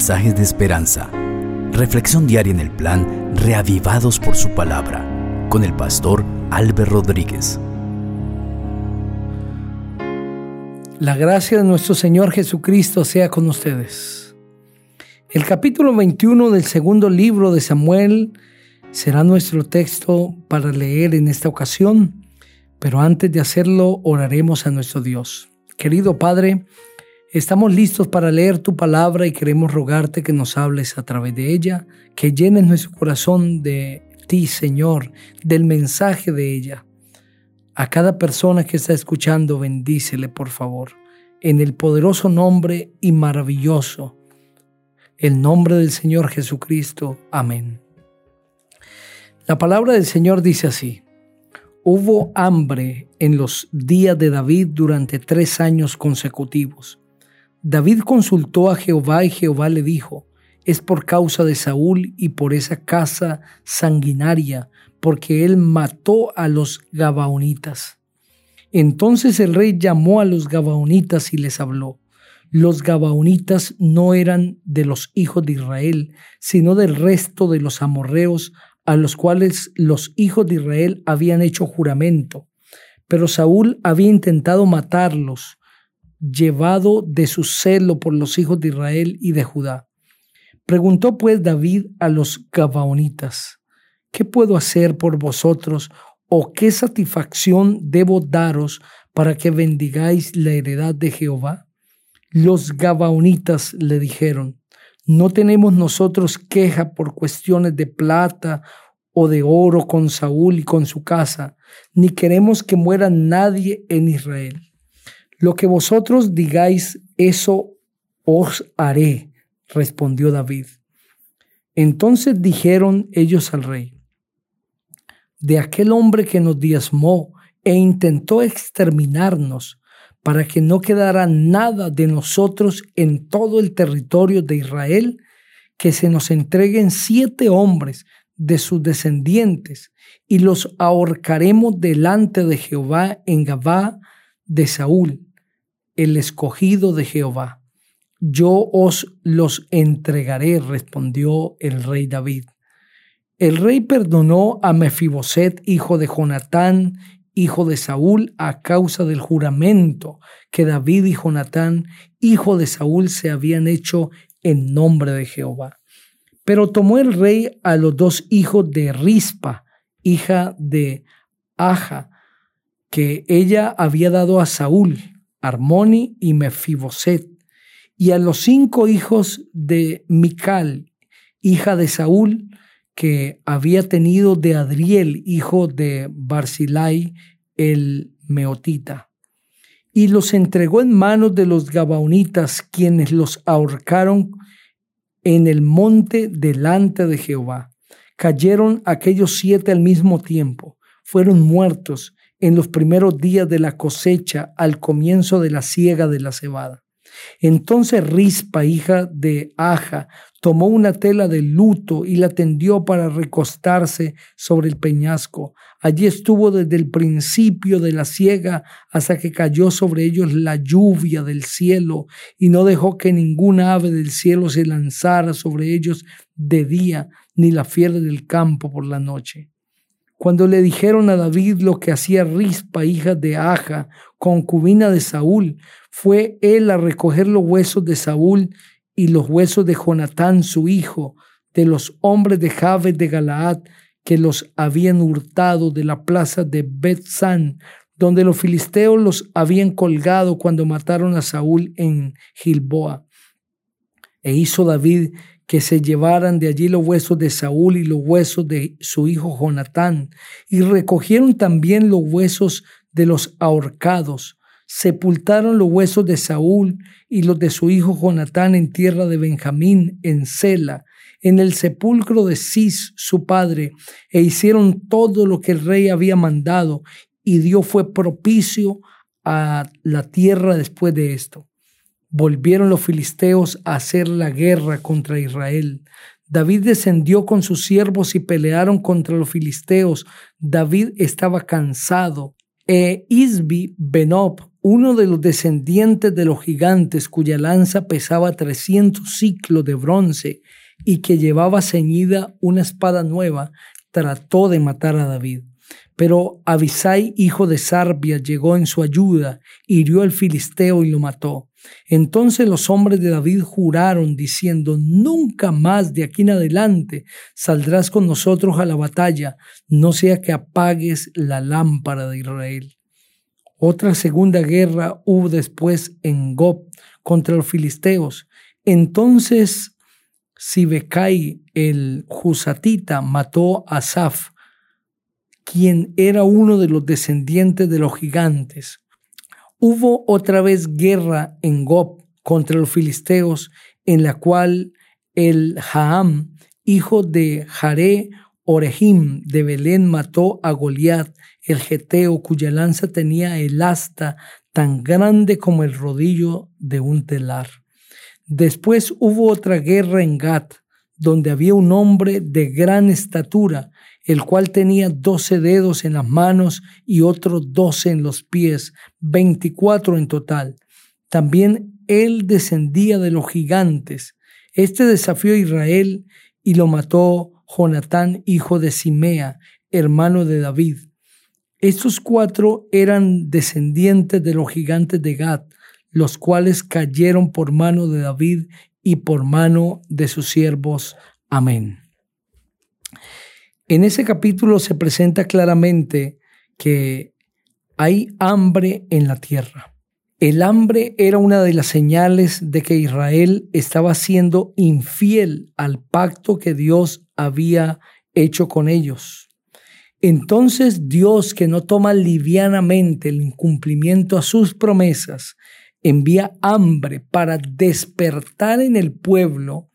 mensajes de esperanza. Reflexión diaria en el plan Reavivados por su palabra con el pastor Álvaro Rodríguez. La gracia de nuestro Señor Jesucristo sea con ustedes. El capítulo 21 del segundo libro de Samuel será nuestro texto para leer en esta ocasión, pero antes de hacerlo oraremos a nuestro Dios. Querido Padre, estamos listos para leer tu palabra y queremos rogarte que nos hables a través de ella, que llenes nuestro corazón de ti, Señor, del mensaje de ella. A cada persona que está escuchando, bendícele, por favor, en el poderoso nombre y maravilloso, el nombre del Señor Jesucristo. Amén. La palabra del Señor dice así. Hubo hambre en los días de David durante tres años consecutivos. David consultó a Jehová y Jehová le dijo, es por causa de Saúl y por esa casa sanguinaria, porque él mató a los Gabaonitas. Entonces el rey llamó a los Gabaonitas y les habló. Los Gabaonitas no eran de los hijos de Israel, sino del resto de los amorreos a los cuales los hijos de Israel habían hecho juramento. Pero Saúl había intentado matarlos, llevado de su celo por los hijos de Israel y de Judá. Preguntó pues David a los Gabaonitas, ¿qué puedo hacer por vosotros o qué satisfacción debo daros para que bendigáis la heredad de Jehová? Los Gabaonitas le dijeron, no tenemos nosotros queja por cuestiones de plata o de oro con Saúl y con su casa, ni queremos que muera nadie en Israel. Lo que vosotros digáis, eso os haré, respondió David. Entonces dijeron ellos al rey, de aquel hombre que nos diezmó e intentó exterminarnos, para que no quedara nada de nosotros en todo el territorio de Israel, que se nos entreguen siete hombres de sus descendientes y los ahorcaremos delante de Jehová en Gabá de Saúl, el escogido de Jehová. Yo os los entregaré, respondió el rey David. El rey perdonó a Mefiboset, hijo de Jonatán, hijo de Saúl, a causa del juramento que David y Jonatán, hijo de Saúl, se habían hecho en nombre de Jehová. Pero tomó el rey a los dos hijos de Rispa, hija de Aja, que ella había dado a Saúl, Armoni y Mefiboset, y a los cinco hijos de Mical, hija de Saúl, que había tenido de Adriel, hijo de Barzilai, el Meotita, y los entregó en manos de los Gabaonitas, quienes los ahorcaron en el monte delante de Jehová. Cayeron aquellos siete al mismo tiempo, fueron muertos en los primeros días de la cosecha al comienzo de la siega de la cebada. Entonces Rispa, hija de Aja, tomó una tela de luto y la tendió para recostarse sobre el peñasco. Allí estuvo desde el principio de la siega hasta que cayó sobre ellos la lluvia del cielo y no dejó que ninguna ave del cielo se lanzara sobre ellos de día, ni la fiera del campo por la noche. Cuando le dijeron a David lo que hacía Rispa, hija de Aja, concubina de Saúl, fue él a recoger los huesos de Saúl y los huesos de Jonatán, su hijo, de los hombres de Jabes de Galaad, que los habían hurtado de la plaza de Bethsan, donde los filisteos los habían colgado cuando mataron a Saúl en Gilboa. E hizo David que se llevaran de allí los huesos de Saúl y los huesos de su hijo Jonatán, y recogieron también los huesos de los ahorcados, sepultaron los huesos de Saúl y los de su hijo Jonatán en tierra de Benjamín, en Sela, en el sepulcro de Cis, su padre, e hicieron todo lo que el rey había mandado, y Dios fue propicio a la tierra después de esto volvieron los filisteos a hacer la guerra contra Israel. David descendió con sus siervos y pelearon contra los filisteos. David estaba cansado. E Isbi Benob, uno de los descendientes de los gigantes cuya lanza pesaba 300 ciclos de bronce y que llevaba ceñida una espada nueva, trató de matar a David. Pero Abisai, hijo de Sarbia, llegó en su ayuda, hirió al filisteo y lo mató. Entonces los hombres de David juraron diciendo, nunca más de aquí en adelante saldrás con nosotros a la batalla, no sea que apagues la lámpara de Israel. Otra segunda guerra hubo después en Gob contra los filisteos. Entonces Sibecai el Jusatita mató a Saf, quien era uno de los descendientes de los gigantes. Hubo otra vez guerra en Gob contra los filisteos, en la cual el Jaam, hijo de Jaré Orehim de Belén, mató a Goliat, el geteo, cuya lanza tenía el asta tan grande como el rodillo de un telar. Después hubo otra guerra en Gat, donde había un hombre de gran estatura, el cual tenía doce dedos en las manos y otros doce en los pies, veinticuatro en total. También él descendía de los gigantes. Este desafió a Israel y lo mató Jonatán, hijo de Simea, hermano de David. Estos cuatro eran descendientes de los gigantes de Gad, los cuales cayeron por mano de David y por mano de sus siervos. Amén. En ese capítulo se presenta claramente que hay hambre en la tierra. El hambre era una de las señales de que Israel estaba siendo infiel al pacto que Dios había hecho con ellos. Entonces Dios, que no toma livianamente el incumplimiento a sus promesas, envía hambre para despertar en el pueblo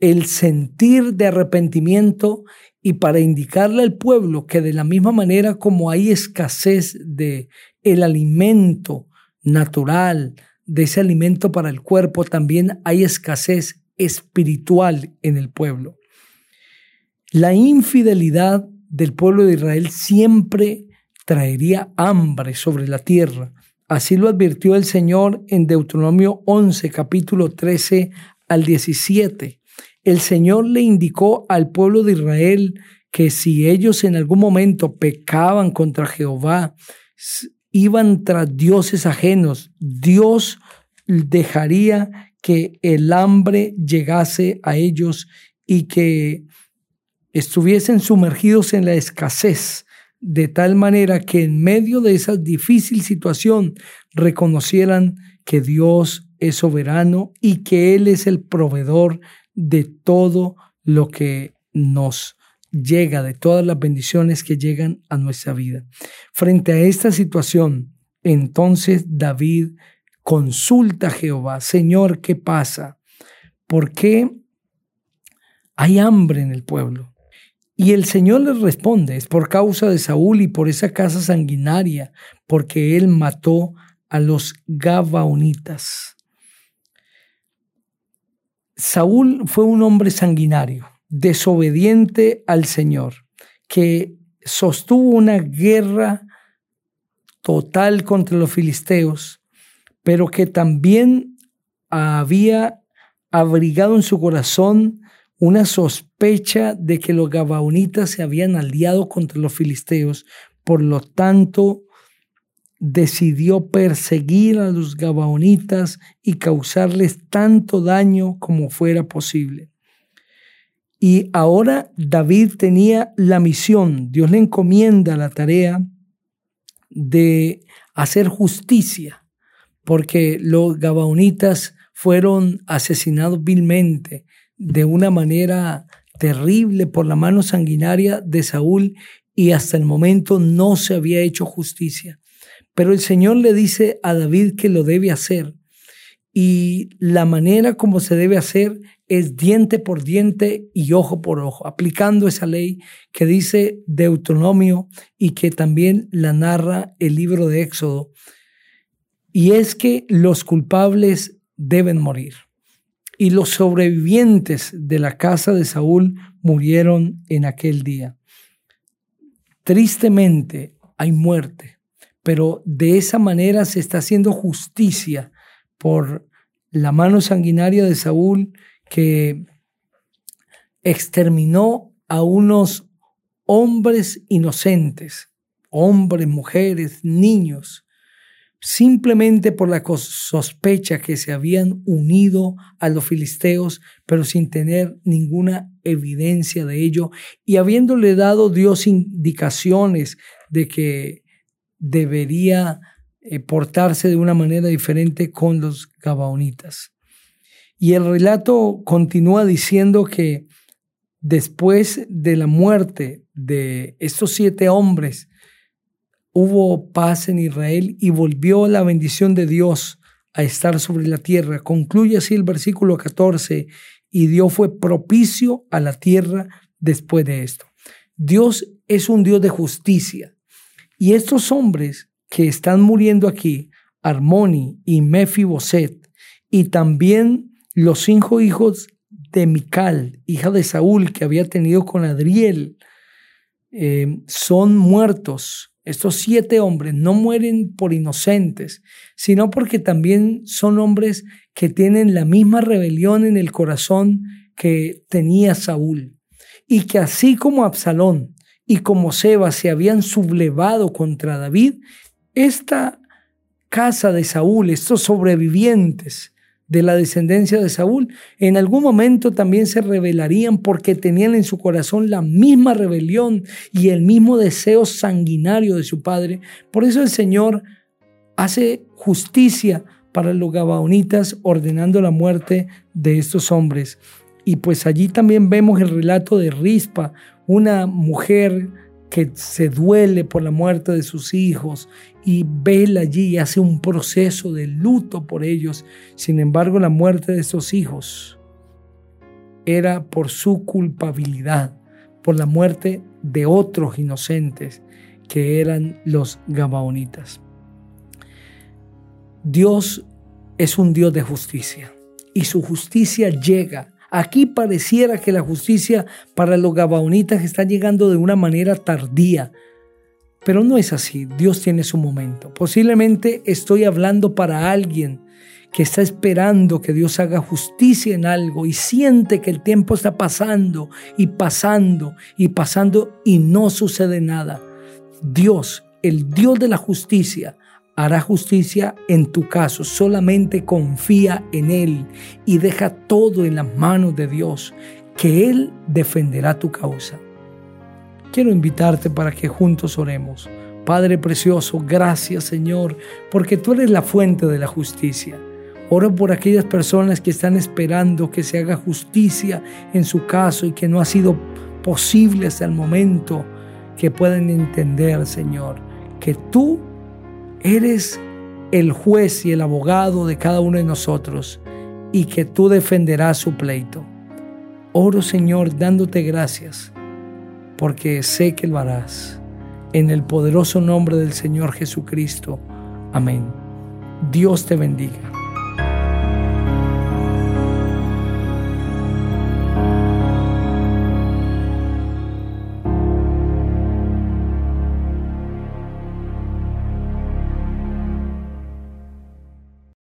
el sentir de arrepentimiento y para indicarle al pueblo que de la misma manera como hay escasez de el alimento natural, de ese alimento para el cuerpo, también hay escasez espiritual en el pueblo. La infidelidad del pueblo de Israel siempre traería hambre sobre la tierra. Así lo advirtió el Señor en Deuteronomio 11, capítulo 13 al 17. El Señor le indicó al pueblo de Israel que si ellos en algún momento pecaban contra Jehová, iban tras dioses ajenos, Dios dejaría que el hambre llegase a ellos y que estuviesen sumergidos en la escasez de tal manera que en medio de esa difícil situación reconocieran que Dios es soberano y que Él es el proveedor de todo lo que nos llega, de todas las bendiciones que llegan a nuestra vida. Frente a esta situación, entonces David consulta a Jehová, Señor, ¿qué pasa? ¿Por qué hay hambre en el pueblo? Y el Señor les responde, es por causa de Saúl y por esa casa sanguinaria, porque él mató a los Gabaonitas. Saúl fue un hombre sanguinario, desobediente al Señor, que sostuvo una guerra total contra los filisteos, pero que también había abrigado en su corazón una sospecha de que los gabaonitas se habían aliado contra los filisteos, por lo tanto decidió perseguir a los gabaonitas y causarles tanto daño como fuera posible. Y ahora David tenía la misión, Dios le encomienda la tarea de hacer justicia, porque los gabaonitas fueron asesinados vilmente, de una manera terrible por la mano sanguinaria de Saúl y hasta el momento no se había hecho justicia. Pero el Señor le dice a David que lo debe hacer y la manera como se debe hacer es diente por diente y ojo por ojo, aplicando esa ley que dice Deuteronomio y que también la narra el libro de Éxodo. Y es que los culpables deben morir y los sobrevivientes de la casa de Saúl murieron en aquel día. Tristemente hay muerte, pero de esa manera se está haciendo justicia por la mano sanguinaria de Saúl que exterminó a unos hombres inocentes, hombres, mujeres, niños, simplemente por la sospecha que se habían unido a los filisteos, pero sin tener ninguna evidencia de ello, y habiéndole dado Dios indicaciones de que debería eh, portarse de una manera diferente con los gabaonitas. Y el relato continúa diciendo que después de la muerte de estos siete hombres, hubo paz en Israel y volvió la bendición de Dios a estar sobre la tierra. Concluye así el versículo 14, y Dios fue propicio a la tierra después de esto. Dios es un Dios de justicia. Y estos hombres que están muriendo aquí, Armoni y Mefiboset, y también los cinco hijos de Mical, hija de Saúl, que había tenido con Adriel, eh, son muertos estos siete hombres no mueren por inocentes, sino porque también son hombres que tienen la misma rebelión en el corazón que tenía Saúl. Y que así como Absalón y como Seba se habían sublevado contra David, esta casa de Saúl, estos sobrevivientes, de la descendencia de Saúl, en algún momento también se rebelarían porque tenían en su corazón la misma rebelión y el mismo deseo sanguinario de su padre. Por eso el Señor hace justicia para los gabaonitas ordenando la muerte de estos hombres. Y pues allí también vemos el relato de Rispa, una mujer que se duele por la muerte de sus hijos y vela allí y hace un proceso de luto por ellos. Sin embargo, la muerte de esos hijos era por su culpabilidad, por la muerte de otros inocentes que eran los Gabaonitas. Dios es un Dios de justicia y su justicia llega Aquí pareciera que la justicia para los gabaonitas está llegando de una manera tardía, pero no es así. Dios tiene su momento. Posiblemente estoy hablando para alguien que está esperando que Dios haga justicia en algo y siente que el tiempo está pasando y pasando y pasando y no sucede nada. Dios, el Dios de la justicia, hará justicia en tu caso. Solamente confía en Él y deja todo en las manos de Dios, que Él defenderá tu causa. Quiero invitarte para que juntos oremos. Padre precioso, gracias Señor, porque tú eres la fuente de la justicia. Oro por aquellas personas que están esperando que se haga justicia en su caso y que no ha sido posible hasta el momento, que puedan entender, Señor, que tú eres el juez y el abogado de cada uno de nosotros y que tú defenderás su pleito. Oro Señor dándote gracias porque sé que lo harás. En el poderoso nombre del Señor Jesucristo. Amén. Dios te bendiga.